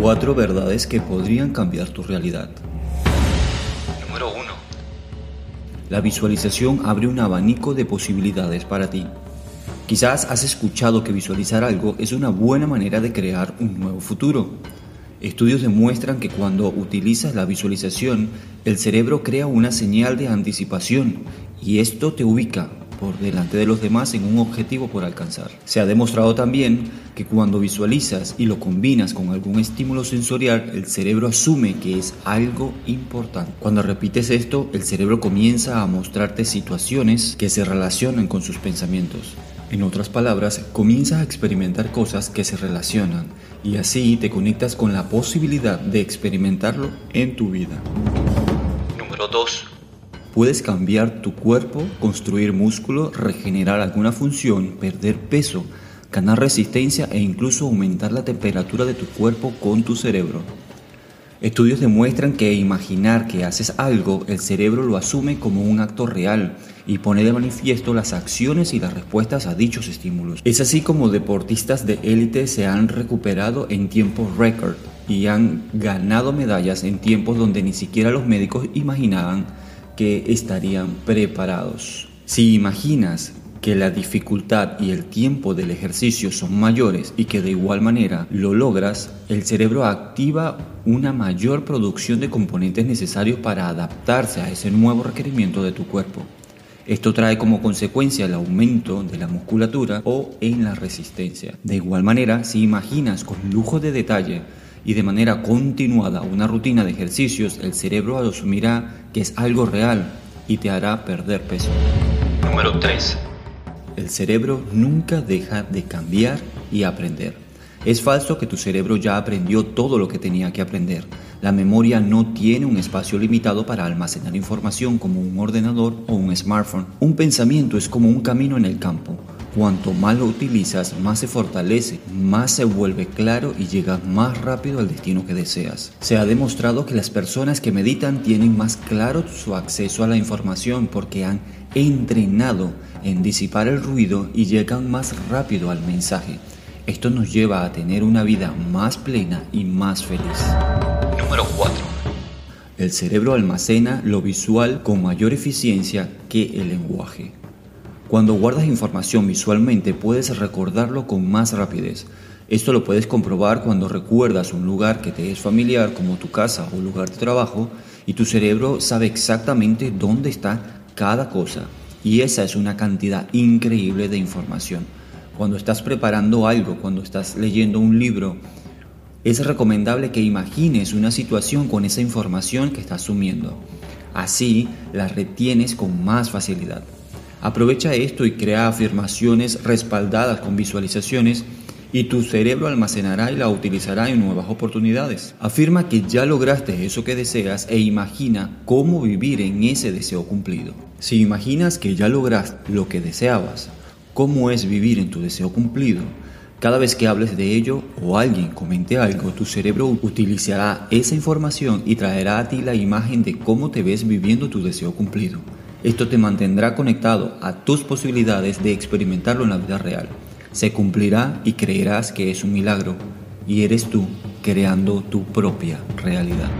Cuatro verdades que podrían cambiar tu realidad. Número 1. La visualización abre un abanico de posibilidades para ti. Quizás has escuchado que visualizar algo es una buena manera de crear un nuevo futuro. Estudios demuestran que cuando utilizas la visualización, el cerebro crea una señal de anticipación y esto te ubica por delante de los demás en un objetivo por alcanzar. Se ha demostrado también que cuando visualizas y lo combinas con algún estímulo sensorial, el cerebro asume que es algo importante. Cuando repites esto, el cerebro comienza a mostrarte situaciones que se relacionan con sus pensamientos. En otras palabras, comienzas a experimentar cosas que se relacionan y así te conectas con la posibilidad de experimentarlo en tu vida. Número 2. Puedes cambiar tu cuerpo, construir músculo, regenerar alguna función, perder peso, ganar resistencia e incluso aumentar la temperatura de tu cuerpo con tu cerebro. Estudios demuestran que imaginar que haces algo, el cerebro lo asume como un acto real y pone de manifiesto las acciones y las respuestas a dichos estímulos. Es así como deportistas de élite se han recuperado en tiempos récord y han ganado medallas en tiempos donde ni siquiera los médicos imaginaban que estarían preparados. Si imaginas que la dificultad y el tiempo del ejercicio son mayores y que de igual manera lo logras, el cerebro activa una mayor producción de componentes necesarios para adaptarse a ese nuevo requerimiento de tu cuerpo. Esto trae como consecuencia el aumento de la musculatura o en la resistencia. De igual manera, si imaginas con lujo de detalle y de manera continuada una rutina de ejercicios, el cerebro asumirá que es algo real y te hará perder peso. Número 3. El cerebro nunca deja de cambiar y aprender. Es falso que tu cerebro ya aprendió todo lo que tenía que aprender. La memoria no tiene un espacio limitado para almacenar información como un ordenador o un smartphone. Un pensamiento es como un camino en el campo. Cuanto más lo utilizas, más se fortalece, más se vuelve claro y llegas más rápido al destino que deseas. Se ha demostrado que las personas que meditan tienen más claro su acceso a la información porque han entrenado en disipar el ruido y llegan más rápido al mensaje. Esto nos lleva a tener una vida más plena y más feliz. Número 4. El cerebro almacena lo visual con mayor eficiencia que el lenguaje. Cuando guardas información visualmente puedes recordarlo con más rapidez. Esto lo puedes comprobar cuando recuerdas un lugar que te es familiar como tu casa o lugar de trabajo y tu cerebro sabe exactamente dónde está cada cosa. Y esa es una cantidad increíble de información. Cuando estás preparando algo, cuando estás leyendo un libro, es recomendable que imagines una situación con esa información que estás sumiendo. Así la retienes con más facilidad. Aprovecha esto y crea afirmaciones respaldadas con visualizaciones y tu cerebro almacenará y la utilizará en nuevas oportunidades. Afirma que ya lograste eso que deseas e imagina cómo vivir en ese deseo cumplido. Si imaginas que ya lograste lo que deseabas, cómo es vivir en tu deseo cumplido, cada vez que hables de ello o alguien comente algo, tu cerebro utilizará esa información y traerá a ti la imagen de cómo te ves viviendo tu deseo cumplido. Esto te mantendrá conectado a tus posibilidades de experimentarlo en la vida real. Se cumplirá y creerás que es un milagro y eres tú creando tu propia realidad.